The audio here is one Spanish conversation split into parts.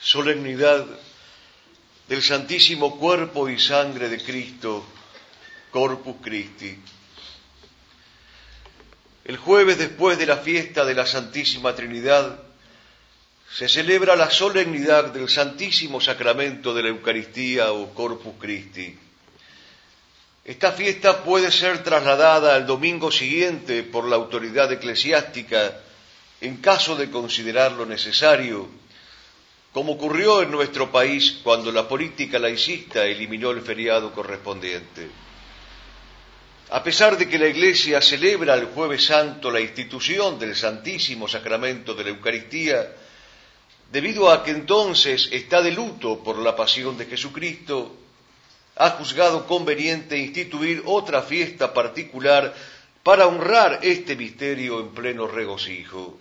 solemnidad del Santísimo Cuerpo y Sangre de Cristo, Corpus Christi. El jueves después de la fiesta de la Santísima Trinidad se celebra la solemnidad del Santísimo Sacramento de la Eucaristía o Corpus Christi. Esta fiesta puede ser trasladada al domingo siguiente por la autoridad eclesiástica en caso de considerarlo necesario, como ocurrió en nuestro país cuando la política laicista eliminó el feriado correspondiente. A pesar de que la Iglesia celebra el jueves santo la institución del Santísimo Sacramento de la Eucaristía, debido a que entonces está de luto por la pasión de Jesucristo, ha juzgado conveniente instituir otra fiesta particular para honrar este misterio en pleno regocijo.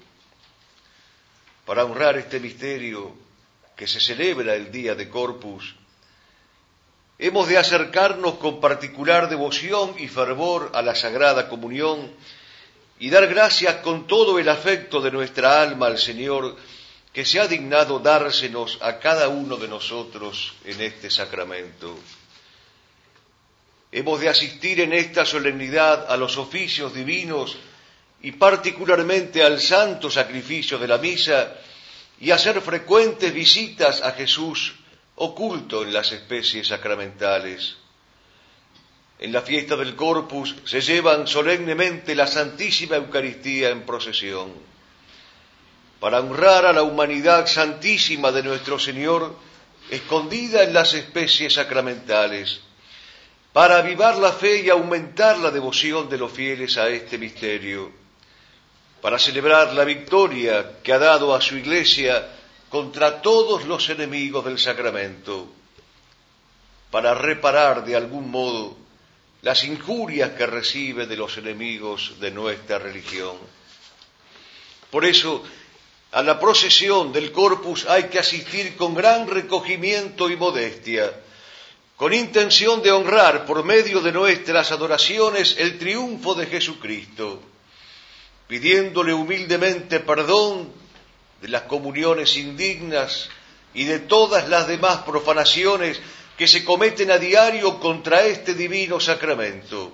Para honrar este misterio que se celebra el día de Corpus, hemos de acercarnos con particular devoción y fervor a la Sagrada Comunión y dar gracias con todo el afecto de nuestra alma al Señor que se ha dignado dársenos a cada uno de nosotros en este sacramento. Hemos de asistir en esta solemnidad a los oficios divinos y particularmente al santo sacrificio de la misa y hacer frecuentes visitas a Jesús oculto en las especies sacramentales. En la fiesta del Corpus se llevan solemnemente la Santísima Eucaristía en procesión. Para honrar a la humanidad santísima de nuestro Señor, escondida en las especies sacramentales, para avivar la fe y aumentar la devoción de los fieles a este misterio, para celebrar la victoria que ha dado a su iglesia contra todos los enemigos del sacramento, para reparar de algún modo las injurias que recibe de los enemigos de nuestra religión. Por eso, a la procesión del corpus hay que asistir con gran recogimiento y modestia, con intención de honrar por medio de nuestras adoraciones el triunfo de Jesucristo, pidiéndole humildemente perdón de las comuniones indignas y de todas las demás profanaciones que se cometen a diario contra este divino sacramento.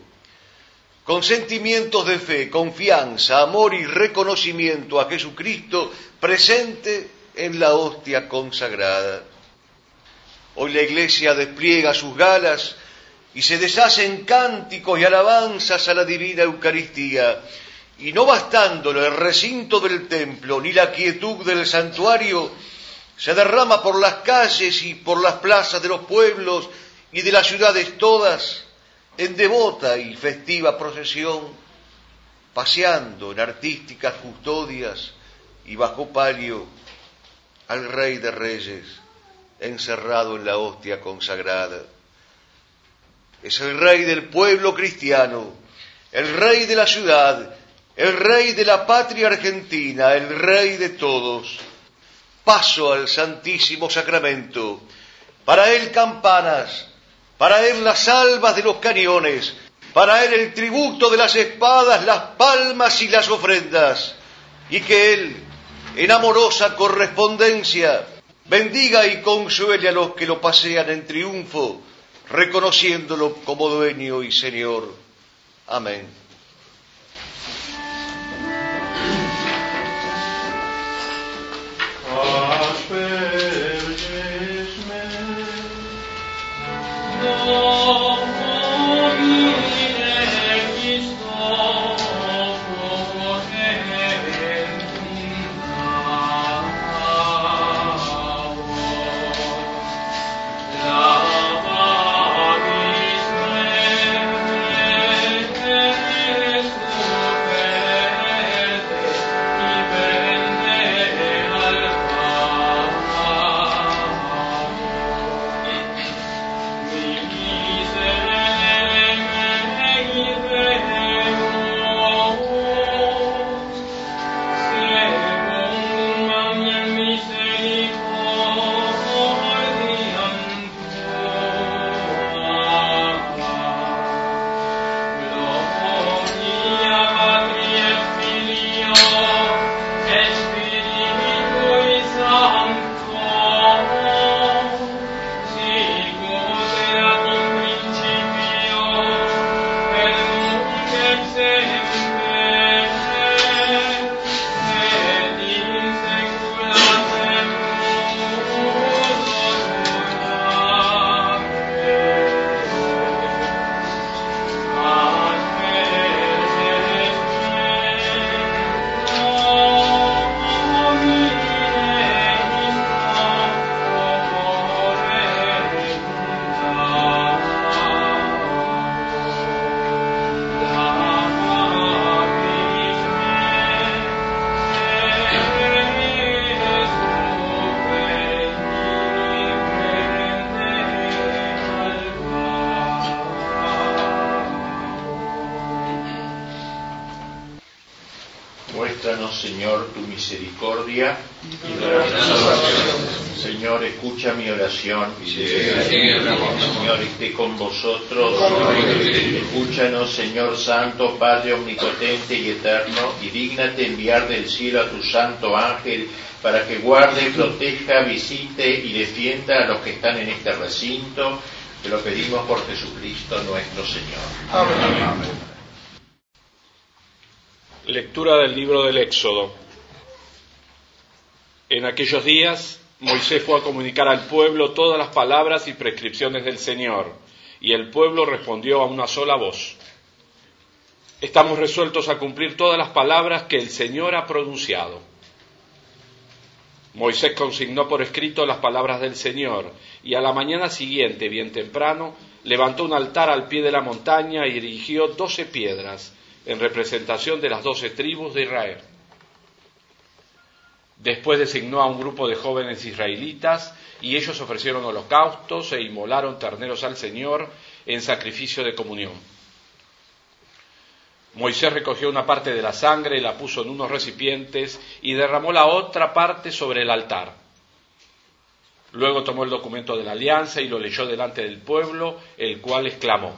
Con sentimientos de fe, confianza, amor y reconocimiento a Jesucristo presente en la hostia consagrada. Hoy la Iglesia despliega sus galas y se deshace en cánticos y alabanzas a la divina Eucaristía. Y no bastándolo el recinto del templo ni la quietud del santuario, se derrama por las calles y por las plazas de los pueblos y de las ciudades todas en devota y festiva procesión, paseando en artísticas custodias y bajo palio al Rey de Reyes encerrado en la hostia consagrada. Es el rey del pueblo cristiano, el rey de la ciudad, el rey de la patria argentina, el rey de todos. Paso al Santísimo Sacramento. Para él campanas, para él las albas de los cañones, para él el tributo de las espadas, las palmas y las ofrendas. Y que él, en amorosa correspondencia, bendiga y consuele a los que lo pasean en triunfo, reconociéndolo como dueño y Señor. Amén. Gospel. Señor, escucha mi oración. Señor, esté con vosotros. Escúchanos, Señor Santo, Padre omnipotente y eterno, y dígnate enviar del cielo a tu santo ángel para que guarde, proteja, visite y defienda a los que están en este recinto. Te lo pedimos por Jesucristo nuestro Señor. Amén. Lectura del libro del Éxodo. En aquellos días Moisés fue a comunicar al pueblo todas las palabras y prescripciones del Señor, y el pueblo respondió a una sola voz. Estamos resueltos a cumplir todas las palabras que el Señor ha pronunciado. Moisés consignó por escrito las palabras del Señor, y a la mañana siguiente, bien temprano, levantó un altar al pie de la montaña y erigió doce piedras en representación de las doce tribus de Israel. Después designó a un grupo de jóvenes israelitas y ellos ofrecieron holocaustos e inmolaron terneros al Señor en sacrificio de comunión. Moisés recogió una parte de la sangre, la puso en unos recipientes y derramó la otra parte sobre el altar. Luego tomó el documento de la alianza y lo leyó delante del pueblo, el cual exclamó,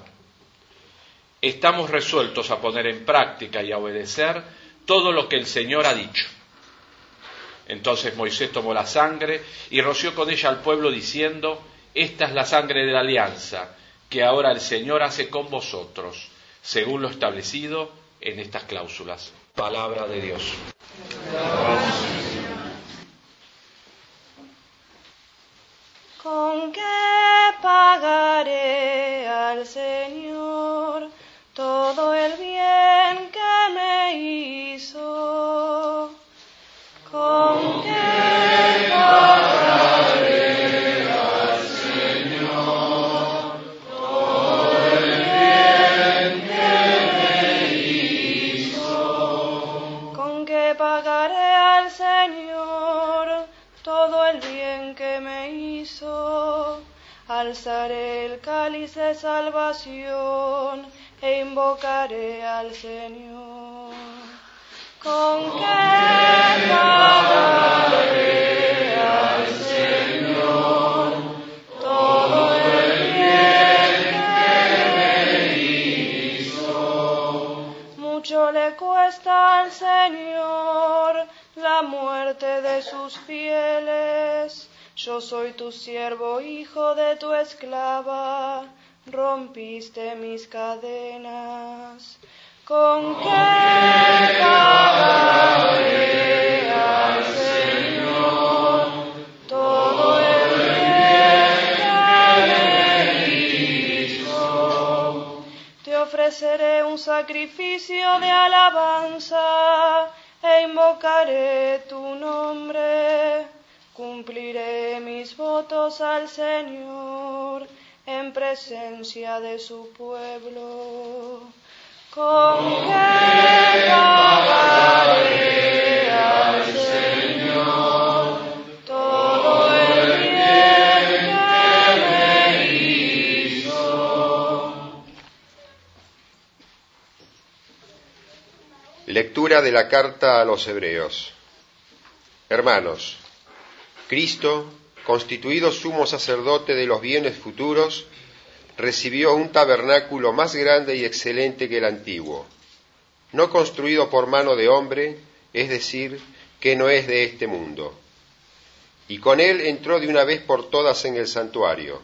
estamos resueltos a poner en práctica y a obedecer todo lo que el Señor ha dicho. Entonces Moisés tomó la sangre y roció con ella al pueblo diciendo, esta es la sangre de la alianza que ahora el Señor hace con vosotros, según lo establecido en estas cláusulas. Palabra de Dios. ¿Con qué pagaré al Señor? todo el Alzaré el cáliz de salvación e invocaré al Señor. ¿Con qué pagaré al Señor todo el bien que me hizo? Mucho le cuesta al Señor la muerte de sus fieles. Yo soy tu siervo, hijo de tu esclava rompiste mis cadenas. ¿Con qué Señor todo el bien que me hizo? Te ofreceré un sacrificio de alabanza e invocaré tu nombre. Cumpliré mis votos al Señor en presencia de su pueblo. ¿Con qué pagaré al Señor todo el bien que me hizo? Lectura de la carta a los Hebreos. Hermanos, Cristo constituido sumo sacerdote de los bienes futuros, recibió un tabernáculo más grande y excelente que el antiguo, no construido por mano de hombre, es decir, que no es de este mundo. Y con él entró de una vez por todas en el santuario,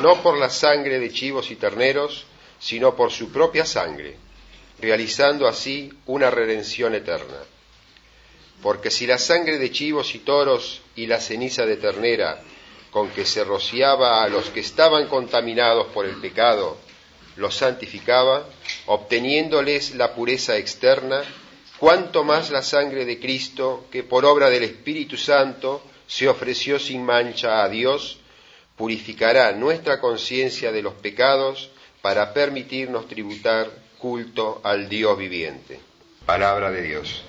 no por la sangre de chivos y terneros, sino por su propia sangre, realizando así una redención eterna. Porque si la sangre de chivos y toros y la ceniza de ternera con que se rociaba a los que estaban contaminados por el pecado, los santificaba, obteniéndoles la pureza externa, cuanto más la sangre de Cristo, que por obra del Espíritu Santo se ofreció sin mancha a Dios, purificará nuestra conciencia de los pecados para permitirnos tributar culto al Dios viviente. Palabra de Dios.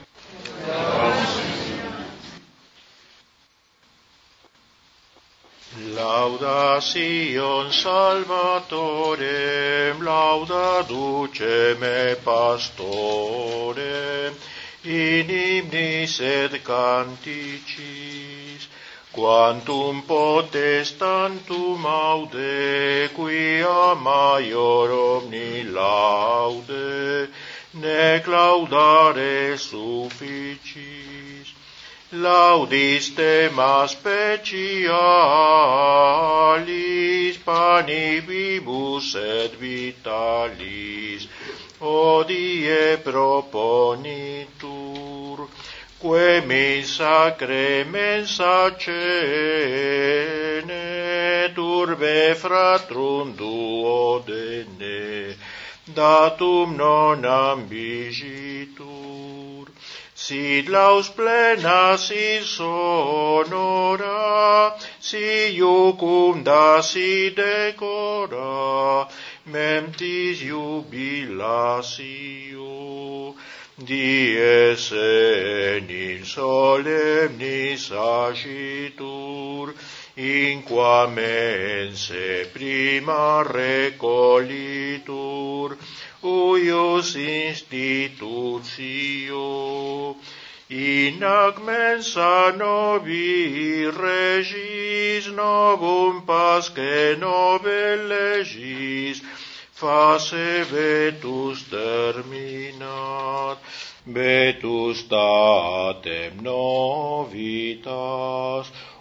Lauda Sion Salvatorem, lauda duce me pastorem, in hymnis et canticis, quantum potestantum aude, quia maior omni laude, nec laudare sufficis laudis tema specialis panibibus et vitalis. Odie proponitur quae me sacre mensa cene turbe fratrum duodene datum non ambigitur Sit laus plena, si sonora, si iucunda, si decora, memtis jubilatio. Dies in solemnis agitur, in qua mense prima recolitur, uius institutio, in ac mensa novi regis novum pasque nove legis, face vetus terminat, vetus tatem novitas,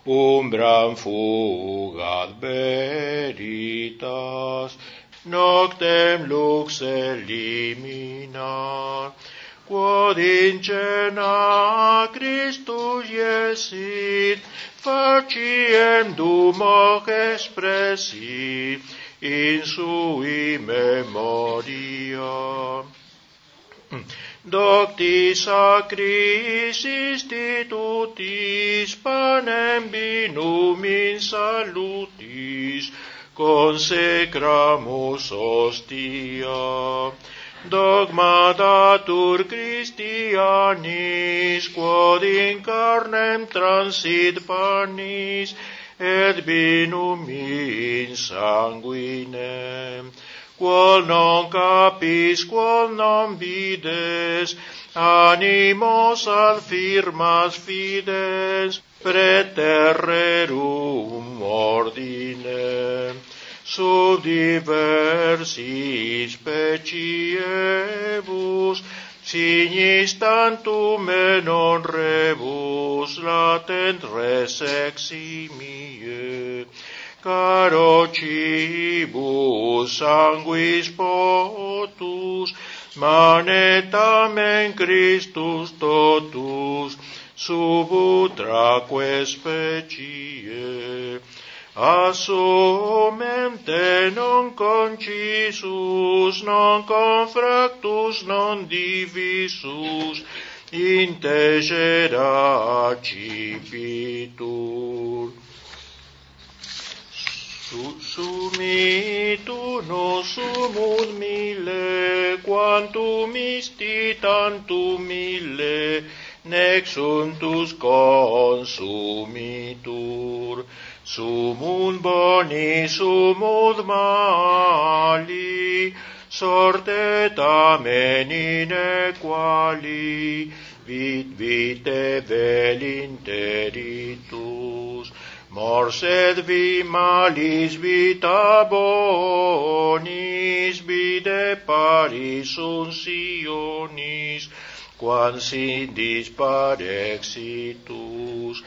umbram fugat veritas, noctem lux eliminar, quod in cena Christus iesit, faciem dum hoc expressit, in sui memoria. Docti sacris institutis panem binum in salutis, consecramus ostia dogma datur Christianis quod in carnem transit panis et binum in sanguinem quol non capis, quol non vides, animos al firmas fides, preterrerum ordine, sub diversis speciebus, signis tantum non rebus latent res eximie, caro cibus sanguis potus, manetamen Christus totus, sub utraque specie, assumente non concisus, non confractus, non divisus, integer acipitur. Integera cipitur Sumitu no sumus mille, quantum isti tantum mille, nec suntus consumitur. Sumum boni, sumud mali, sorte tamen inequali, vit vite vel interitus, Mors et vi malis vita bonis, vide paris uncionis, quan sindis parexitus,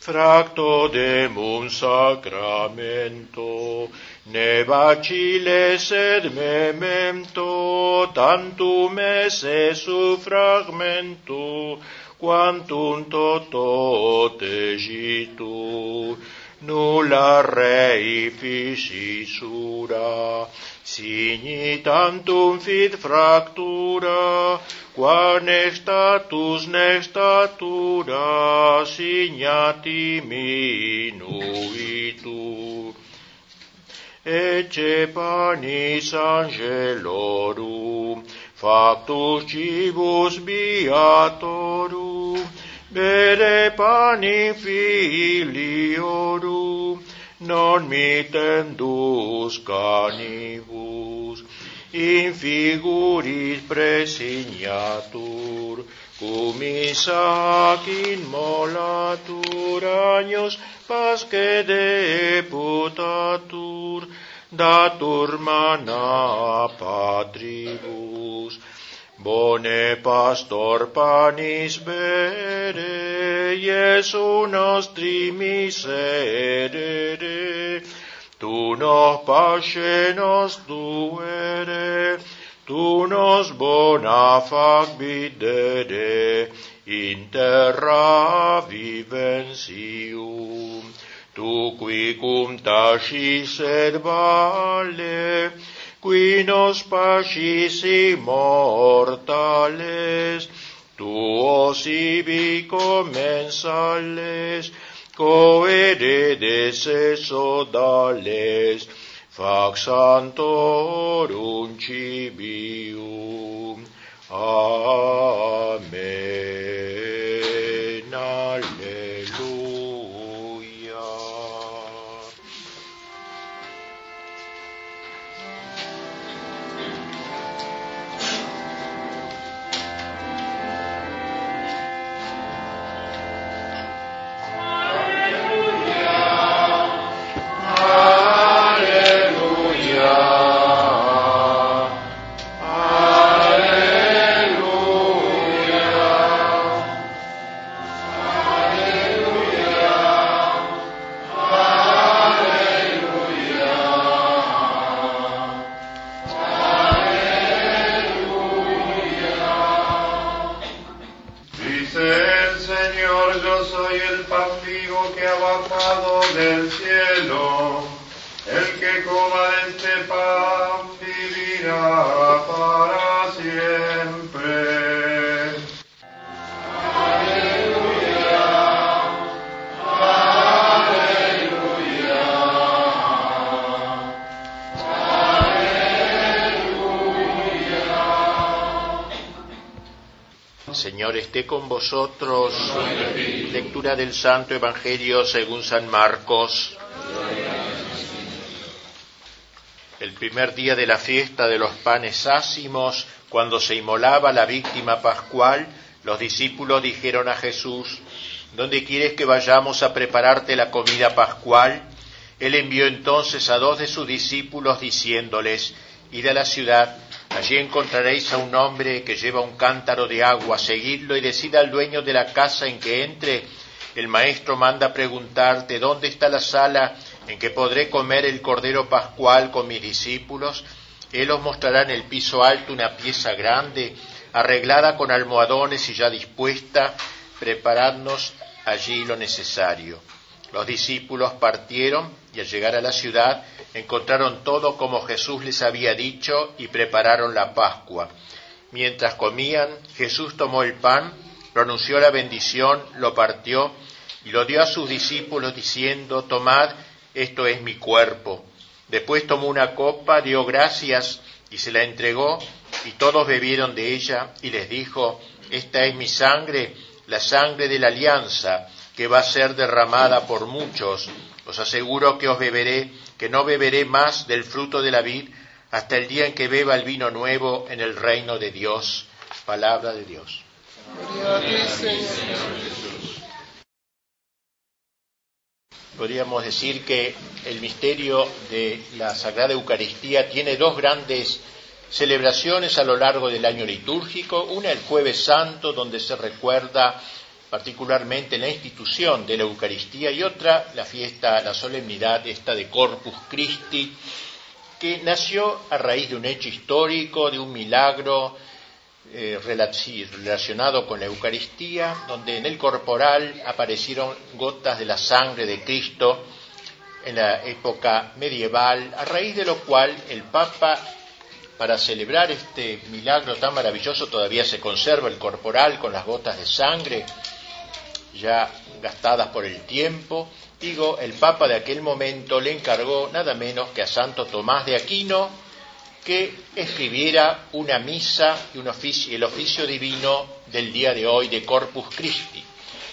fracto demum sacramento, ne vacile sed memento, tantum esse suffragmento, quantum toto tegitu, nulla rei fissura, signi tantum fit fractura, qua ne status ne statura signati minuitu. Ecce panis angelorum, Factus cibus beatorum, bere panim filiorum, non mitendus canibus, in figuris presignatur, cum isac in molatur agnos pasce deputatur, datur mana patribus, Bone pastor panis bere, Iesu nostri miserere, Tu nos pace nos duere, Tu nos bona fac videre, Interra vivensium tu qui cum tacis et vale, qui nos pacis immortales, tu os ibi commensales, coede des esodales, fac santorum cibium. Amen. Alleluia. Esté con vosotros. Lectura del Santo Evangelio según San Marcos. El primer día de la fiesta de los panes ácimos, cuando se inmolaba la víctima pascual, los discípulos dijeron a Jesús, ¿Dónde quieres que vayamos a prepararte la comida pascual? Él envió entonces a dos de sus discípulos diciéndoles, Id a la ciudad, allí encontraréis a un hombre que lleva un cántaro de agua, seguidlo y decid al dueño de la casa en que entre, el maestro manda preguntarte, ¿dónde está la sala en que podré comer el cordero pascual con mis discípulos? Él os mostrará en el piso alto una pieza grande, arreglada con almohadones y ya dispuesta, preparadnos allí lo necesario. Los discípulos partieron y al llegar a la ciudad encontraron todo como Jesús les había dicho y prepararon la Pascua. Mientras comían, Jesús tomó el pan, pronunció la bendición, lo partió y lo dio a sus discípulos diciendo, tomad, esto es mi cuerpo. Después tomó una copa, dio gracias y se la entregó y todos bebieron de ella y les dijo, esta es mi sangre, la sangre de la alianza que va a ser derramada por muchos. Os aseguro que os beberé, que no beberé más del fruto de la vid hasta el día en que beba el vino nuevo en el reino de Dios. Palabra de Dios. Podríamos decir que el misterio de la Sagrada Eucaristía tiene dos grandes celebraciones a lo largo del año litúrgico, una el jueves santo, donde se recuerda particularmente la institución de la Eucaristía, y otra la fiesta, la solemnidad esta de Corpus Christi, que nació a raíz de un hecho histórico, de un milagro eh, relacionado con la Eucaristía, donde en el corporal aparecieron gotas de la sangre de Cristo en la época medieval, a raíz de lo cual el Papa para celebrar este milagro tan maravilloso todavía se conserva el corporal con las gotas de sangre ya gastadas por el tiempo. Digo, el Papa de aquel momento le encargó nada menos que a Santo Tomás de Aquino que escribiera una misa y un oficio, el oficio divino del día de hoy de Corpus Christi.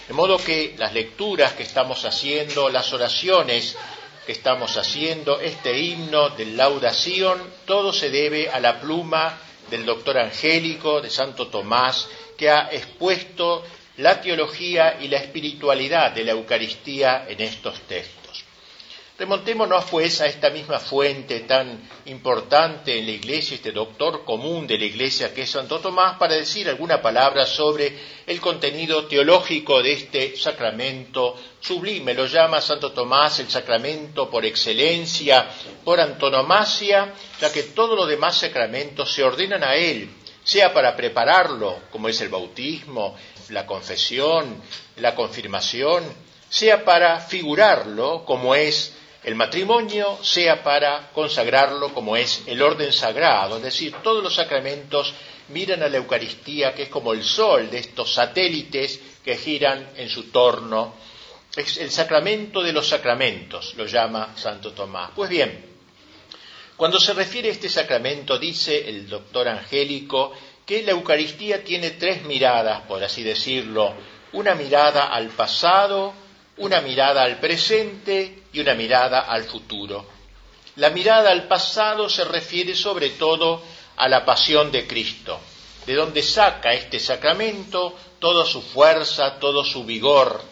De modo que las lecturas que estamos haciendo, las oraciones que estamos haciendo, este himno de laudación, todo se debe a la pluma del doctor Angélico, de Santo Tomás, que ha expuesto la teología y la espiritualidad de la Eucaristía en estos textos. Remontémonos pues a esta misma fuente tan importante en la Iglesia, este doctor común de la Iglesia que es Santo Tomás, para decir alguna palabra sobre el contenido teológico de este sacramento sublime. Lo llama Santo Tomás el sacramento por excelencia, por antonomasia, ya que todos los demás sacramentos se ordenan a él, sea para prepararlo, como es el bautismo, la confesión, la confirmación, sea para figurarlo, como es el matrimonio sea para consagrarlo como es el orden sagrado, es decir, todos los sacramentos miran a la Eucaristía, que es como el sol de estos satélites que giran en su torno. Es el sacramento de los sacramentos, lo llama Santo Tomás. Pues bien, cuando se refiere a este sacramento, dice el doctor Angélico, que la Eucaristía tiene tres miradas, por así decirlo, una mirada al pasado, una mirada al presente y una mirada al futuro. La mirada al pasado se refiere sobre todo a la pasión de Cristo, de donde saca este sacramento toda su fuerza, todo su vigor.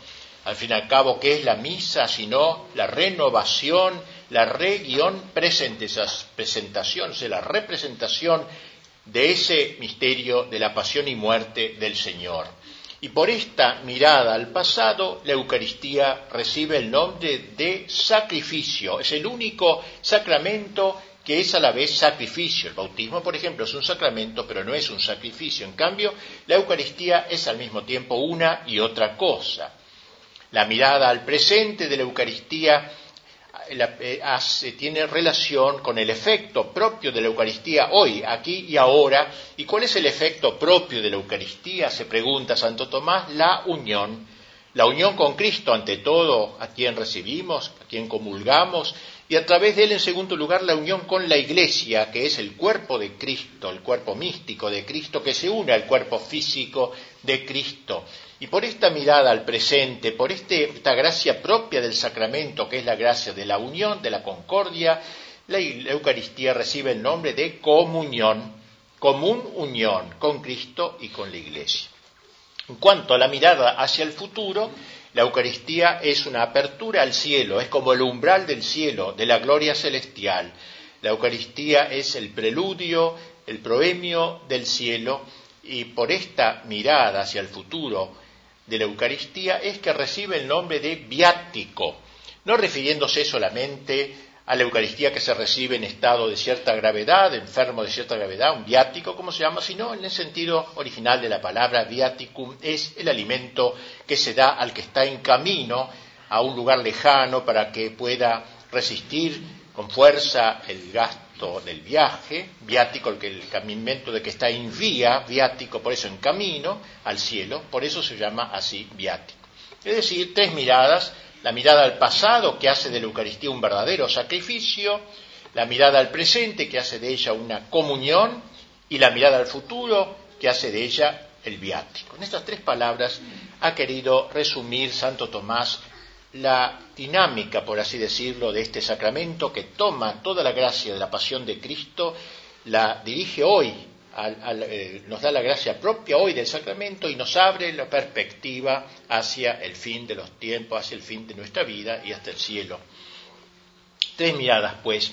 Al fin y al cabo, ¿qué es la misa sino la renovación, la re-presentación, la representación de ese misterio de la pasión y muerte del Señor? Y por esta mirada al pasado, la Eucaristía recibe el nombre de sacrificio. Es el único sacramento que es a la vez sacrificio. El bautismo, por ejemplo, es un sacramento, pero no es un sacrificio. En cambio, la Eucaristía es al mismo tiempo una y otra cosa. La mirada al presente de la Eucaristía eh, tiene relación con el efecto propio de la Eucaristía hoy, aquí y ahora. ¿Y cuál es el efecto propio de la Eucaristía? Se pregunta Santo Tomás, la unión. La unión con Cristo, ante todo, a quien recibimos, a quien comulgamos, y a través de él, en segundo lugar, la unión con la Iglesia, que es el cuerpo de Cristo, el cuerpo místico de Cristo, que se une al cuerpo físico de Cristo. Y por esta mirada al presente, por este, esta gracia propia del sacramento, que es la gracia de la unión, de la concordia, la Eucaristía recibe el nombre de comunión, común unión con Cristo y con la Iglesia. En cuanto a la mirada hacia el futuro, la Eucaristía es una apertura al cielo, es como el umbral del cielo, de la gloria celestial. La Eucaristía es el preludio, el proemio del cielo, y por esta mirada hacia el futuro, de la Eucaristía es que recibe el nombre de viático, no refiriéndose solamente a la Eucaristía que se recibe en estado de cierta gravedad, enfermo de cierta gravedad, un viático, como se llama, sino en el sentido original de la palabra viaticum, es el alimento que se da al que está en camino a un lugar lejano para que pueda resistir con fuerza el gasto del viaje, viático, el, que, el de que está en vía, viático, por eso en camino al cielo, por eso se llama así viático. Es decir, tres miradas, la mirada al pasado que hace de la Eucaristía un verdadero sacrificio, la mirada al presente que hace de ella una comunión y la mirada al futuro que hace de ella el viático. En estas tres palabras ha querido resumir Santo Tomás la dinámica, por así decirlo, de este sacramento que toma toda la gracia de la pasión de Cristo, la dirige hoy, eh, nos da la gracia propia hoy del sacramento y nos abre la perspectiva hacia el fin de los tiempos, hacia el fin de nuestra vida y hasta el cielo. Tres miradas, pues,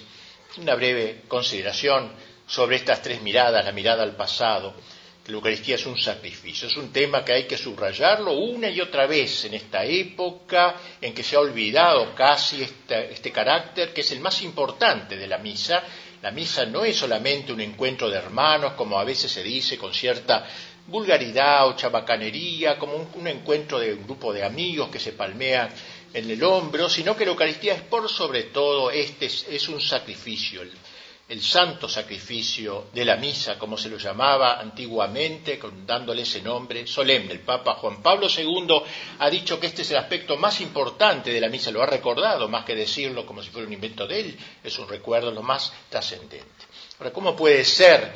una breve consideración sobre estas tres miradas, la mirada al pasado, la Eucaristía es un sacrificio, es un tema que hay que subrayarlo una y otra vez en esta época en que se ha olvidado casi este, carácter que es el más importante de la misa. La misa no es solamente un encuentro de hermanos, como a veces se dice con cierta vulgaridad o chabacanería, como un, encuentro de un grupo de amigos que se palmean en el hombro, sino que la Eucaristía es por sobre todo, este es, un sacrificio el santo sacrificio de la misa, como se lo llamaba antiguamente, dándole ese nombre solemne. El Papa Juan Pablo II ha dicho que este es el aspecto más importante de la misa, lo ha recordado, más que decirlo como si fuera un invento de él, es un recuerdo lo más trascendente. Ahora, ¿cómo puede ser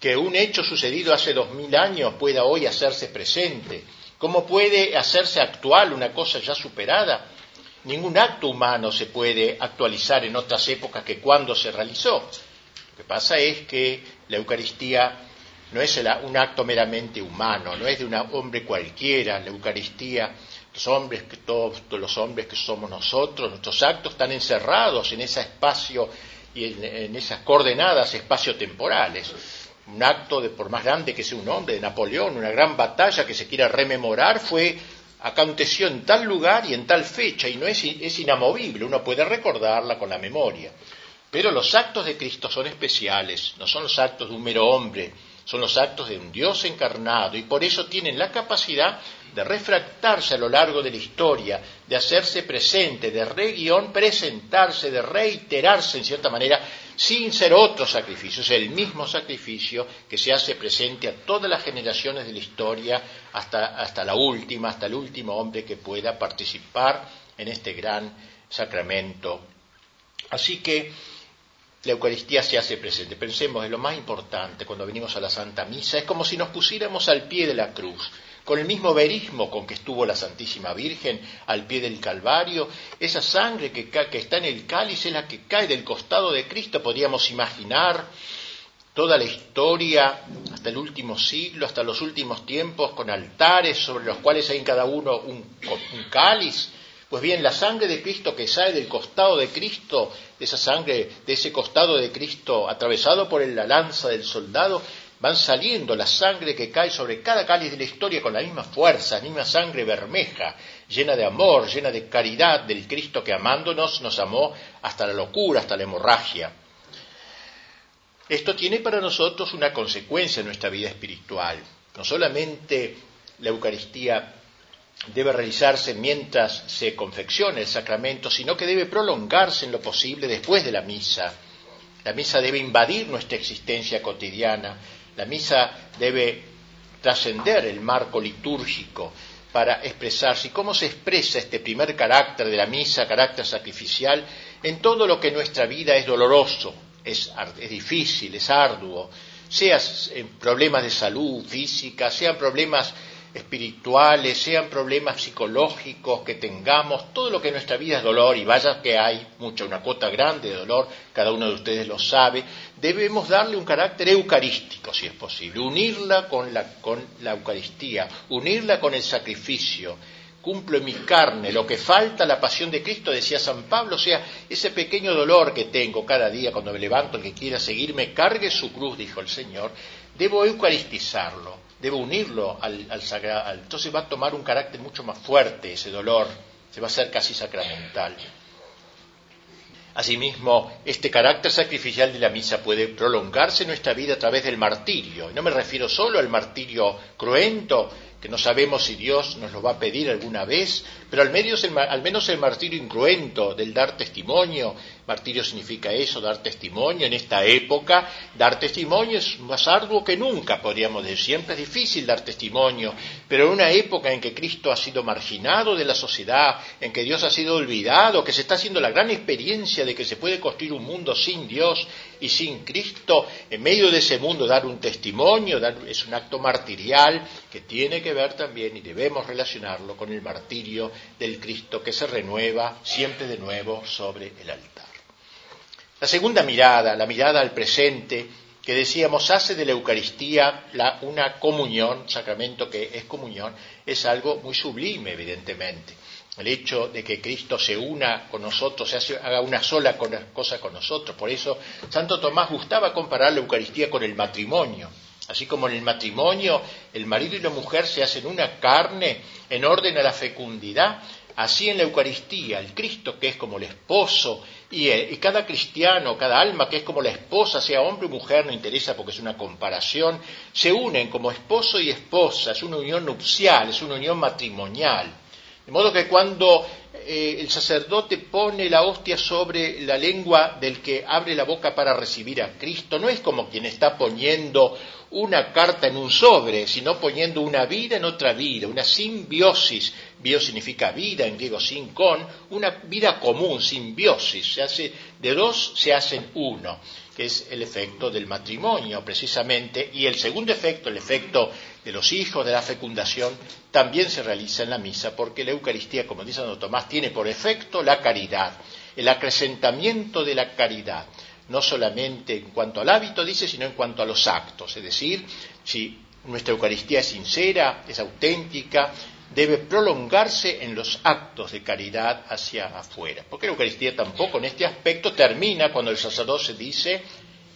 que un hecho sucedido hace dos mil años pueda hoy hacerse presente? ¿Cómo puede hacerse actual una cosa ya superada? Ningún acto humano se puede actualizar en otras épocas que cuando se realizó. Que pasa es que la Eucaristía no es un acto meramente humano, no es de un hombre cualquiera, la Eucaristía, los hombres que todos, los hombres que somos nosotros, nuestros actos están encerrados en ese espacio y en, esas coordenadas espacio-temporales. Un acto de por más grande que sea un hombre, de Napoleón, una gran batalla que se quiera rememorar, fue aconteció en tal lugar y en tal fecha y no es inamovible, uno puede recordarla con la memoria. Pero los actos de Cristo son especiales, no son los actos de un mero hombre, son los actos de un Dios encarnado y por eso tienen la capacidad de refractarse a lo largo de la historia, de hacerse presente, de reguión presentarse, de reiterarse en cierta manera, sin ser otro sacrificio, es el mismo sacrificio que se hace presente a todas las generaciones de la historia hasta, hasta la última, hasta el último hombre que pueda participar en este gran sacramento. Así que la Eucaristía se hace presente. Pensemos en lo más importante cuando venimos a la Santa Misa, es como si nos pusiéramos al pie de la cruz, con el mismo verismo con que estuvo la Santísima Virgen al pie del Calvario, esa sangre que, que está en el cáliz es la que cae del costado de Cristo, podríamos imaginar toda la historia hasta el último siglo, hasta los últimos tiempos, con altares sobre los cuales hay en cada uno un, un cáliz. Pues bien, la sangre de Cristo que sale del costado de Cristo, de esa sangre, de ese costado de Cristo atravesado por la lanza del soldado, van saliendo la sangre que cae sobre cada cáliz de la historia con la misma fuerza, la misma sangre bermeja, llena de amor, llena de caridad del Cristo que amándonos nos amó hasta la locura, hasta la hemorragia. Esto tiene para nosotros una consecuencia en nuestra vida espiritual. No solamente la Eucaristía debe realizarse mientras se confecciona el sacramento, sino que debe prolongarse en lo posible después de la misa. La misa debe invadir nuestra existencia cotidiana, la misa debe trascender el marco litúrgico para expresarse. ¿Y cómo se expresa este primer carácter de la misa, carácter sacrificial, en todo lo que en nuestra vida es doloroso, es, es difícil, es arduo, sean problemas de salud física, sean problemas espirituales, sean problemas psicológicos que tengamos, todo lo que en nuestra vida es dolor, y vaya que hay mucha, una cuota grande de dolor, cada uno de ustedes lo sabe, debemos darle un carácter eucarístico, si es posible, unirla con la, con la Eucaristía, unirla con el sacrificio. Cumplo en mi carne lo que falta la pasión de Cristo, decía San Pablo, o sea, ese pequeño dolor que tengo cada día cuando me levanto, el que quiera seguirme, cargue su cruz, dijo el Señor, debo eucaristizarlo, debo unirlo al, al entonces va a tomar un carácter mucho más fuerte ese dolor, se va a hacer casi sacramental. Asimismo, este carácter sacrificial de la misa puede prolongarse en nuestra vida a través del martirio. Y no me refiero solo al martirio cruento, que no sabemos si Dios nos lo va a pedir alguna vez, pero al menos, el, al menos el martirio incruento del dar testimonio. Martirio significa eso, dar testimonio. En esta época, dar testimonio es más arduo que nunca, podríamos decir. Siempre es difícil dar testimonio, pero en una época en que Cristo ha sido marginado de la sociedad, en que Dios ha sido olvidado, que se está haciendo la gran experiencia de que se puede construir un mundo sin Dios y sin Cristo, en medio de ese mundo dar un testimonio es un acto martirial que tiene que ver también y debemos relacionarlo con el martirio del Cristo que se renueva siempre de nuevo sobre el altar. La segunda mirada, la mirada al presente, que decíamos hace de la Eucaristía la, una comunión, sacramento que es comunión, es algo muy sublime, evidentemente. El hecho de que Cristo se una con nosotros, se hace, haga una sola cosa con nosotros. Por eso Santo Tomás gustaba comparar la Eucaristía con el matrimonio. Así como en el matrimonio el marido y la mujer se hacen una carne en orden a la fecundidad, así en la Eucaristía el Cristo que es como el esposo y, y, cada cristiano, cada alma que es como la esposa, sea hombre o mujer, no interesa porque es una comparación, se unen como esposo y esposa, es una unión nupcial, es una unión matrimonial. De modo que cuando eh, el sacerdote pone la hostia sobre la lengua del que abre la boca para recibir a Cristo, no es como quien está poniendo una carta en un sobre, sino poniendo una vida en otra vida, una simbiosis. Bio significa vida, en griego sin con, una vida común, simbiosis. Se hace, de dos se hacen uno, que es el efecto del matrimonio, precisamente. Y el segundo efecto, el efecto de los hijos de la fecundación, también se realiza en la misa, porque la Eucaristía, como dice Santo Tomás, tiene por efecto la caridad, el acrecentamiento de la caridad. no solamente en cuanto al hábito, dice, sino en cuanto a los actos. Es decir, si nuestra Eucaristía es sincera, es auténtica, debe prolongarse en los actos de caridad hacia afuera. Porque la Eucaristía tampoco en este aspecto termina cuando el sacerdote dice,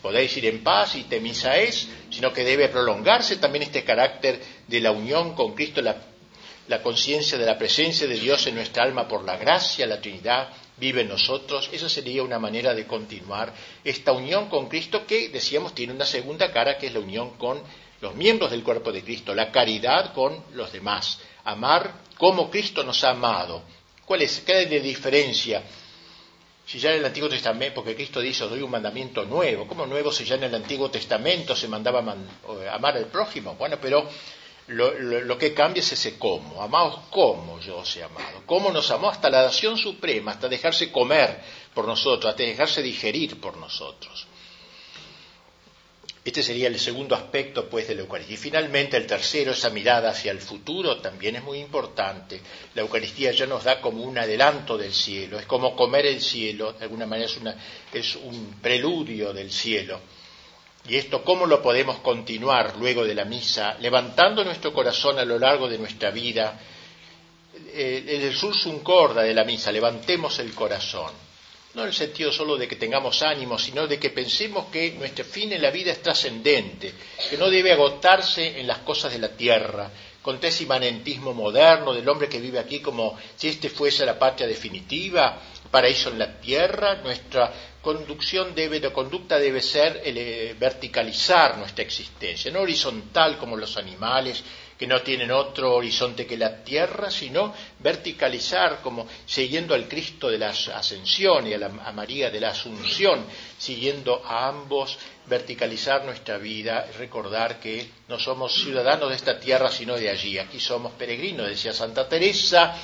podéis ir en paz y te misa es, sino que debe prolongarse también este carácter de la unión con Cristo, la, la conciencia de la presencia de Dios en nuestra alma por la gracia, la Trinidad vive en nosotros. Esa sería una manera de continuar esta unión con Cristo que, decíamos, tiene una segunda cara, que es la unión con los miembros del cuerpo de Cristo, la caridad con los demás, amar como Cristo nos ha amado. ¿Cuál es? ¿Qué hay de diferencia? Si ya en el Antiguo Testamento, porque Cristo dice, os doy un mandamiento nuevo, ¿cómo nuevo si ya en el Antiguo Testamento se mandaba amar al prójimo? Bueno, pero lo, que cambia es ese cómo, amaos como yo os he amado, cómo nos amó hasta la dación suprema, hasta dejarse comer por nosotros, hasta dejarse digerir por nosotros. Este sería el segundo aspecto pues de la Eucaristía. Y finalmente el tercero, esa mirada hacia el futuro, también es muy importante. La Eucaristía ya nos da como un adelanto del cielo, es como comer el cielo, de alguna manera es, es un preludio del cielo. Y esto, ¿cómo lo podemos continuar luego de la misa? Levantando nuestro corazón a lo largo de nuestra vida. Eh, el sursum corda de la misa, levantemos el corazón no en el sentido solo de que tengamos ánimo, sino de que pensemos que nuestro fin en la vida es trascendente, que no debe agotarse en las cosas de la tierra, con ese imanentismo moderno del hombre que vive aquí como si este fuese la patria definitiva, paraíso en la tierra, nuestra conducción debe, de conducta debe ser el, eh, verticalizar nuestra existencia, no horizontal como los animales que no tienen otro horizonte que la tierra, sino verticalizar, como siguiendo al Cristo de la Ascensión y a, a María de la Asunción, siguiendo a ambos, verticalizar nuestra vida, recordar que no somos ciudadanos de esta tierra, sino de allí. Aquí somos peregrinos, decía Santa Teresa,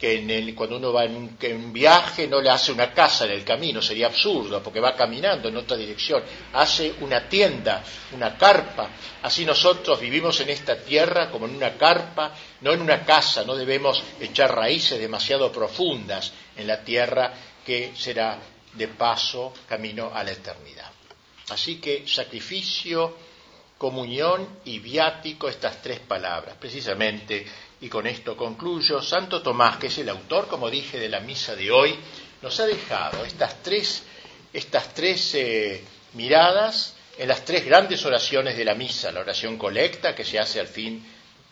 que cuando uno va en un, viaje no le hace una casa en el camino, sería absurdo, porque va caminando en otra dirección, hace una tienda, una carpa. Así nosotros vivimos en esta tierra como en una carpa, no en una casa, no debemos echar raíces demasiado profundas en la tierra que será de paso camino a la eternidad. Así que sacrificio, comunión y viático, estas tres palabras, precisamente y con esto concluyo, Santo Tomás, que es el autor, como dije, de la misa de hoy, nos ha dejado estas tres, estas tres eh, miradas en las tres grandes oraciones de la misa, la oración colecta que se hace al fin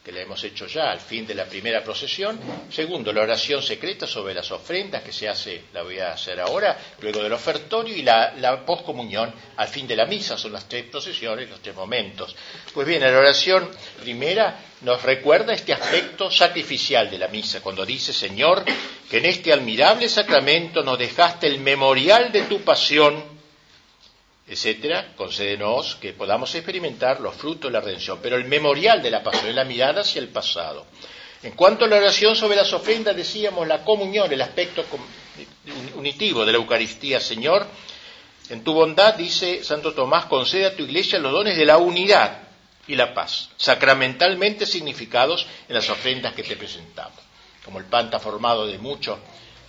que la hemos hecho ya al fin de la primera procesión. Segundo, la oración secreta sobre las ofrendas que se hace, la voy a hacer ahora, luego del ofertorio y la, la poscomunión al fin de la misa. Son las tres procesiones, los tres momentos. Pues bien, la oración primera nos recuerda este aspecto sacrificial de la misa, cuando dice, Señor, que en este admirable sacramento nos dejaste el memorial de tu pasión etcétera, concédenos que podamos experimentar los frutos de la redención. Pero el memorial de la pasión es la mirada hacia el pasado. En cuanto a la oración sobre las ofrendas, decíamos la comunión, el aspecto unitivo de la Eucaristía. Señor, en tu bondad, dice Santo Tomás, concede a tu iglesia los dones de la unidad y la paz, sacramentalmente significados en las ofrendas que te presentamos. Como el pan está formado de muchos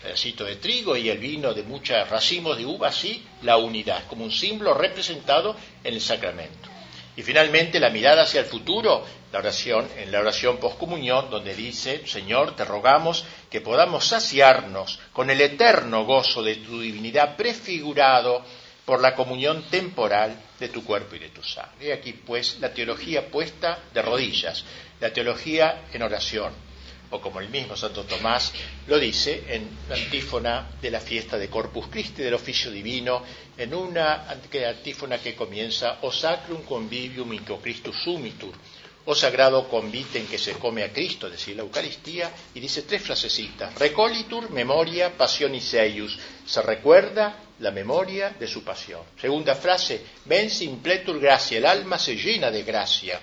pedacito de trigo y el vino de muchos racimos de uva, sí, la unidad, como un símbolo representado en el sacramento. Y finalmente la mirada hacia el futuro, la oración, en la oración poscomunión, donde dice, Señor, te rogamos que podamos saciarnos con el eterno gozo de tu divinidad prefigurado por la comunión temporal de tu cuerpo y de tu sangre. Y aquí pues la teología puesta de rodillas, la teología en oración, o como el mismo Santo Tomás lo dice en la antífona de la fiesta de Corpus Christi del oficio divino, en una antífona que comienza O sacrum convivium in Christus sumitur, o sagrado convite en que se come a Cristo, es decir, la Eucaristía, y dice tres frasecitas, recolitur, memoria, passionis eius, se recuerda la memoria de su pasión. Segunda frase, ven simpletur gracia, el alma se llena de gracia.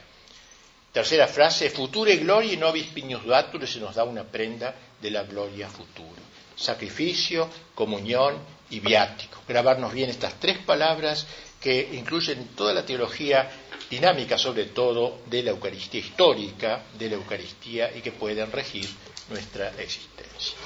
Tercera frase, future gloria y nobis piños duatur, se nos da una prenda de la gloria futura. Sacrificio, comunión y viático. Grabarnos bien estas tres palabras que incluyen toda la teología dinámica, sobre todo de la Eucaristía histórica, de la Eucaristía y que pueden regir nuestra existencia.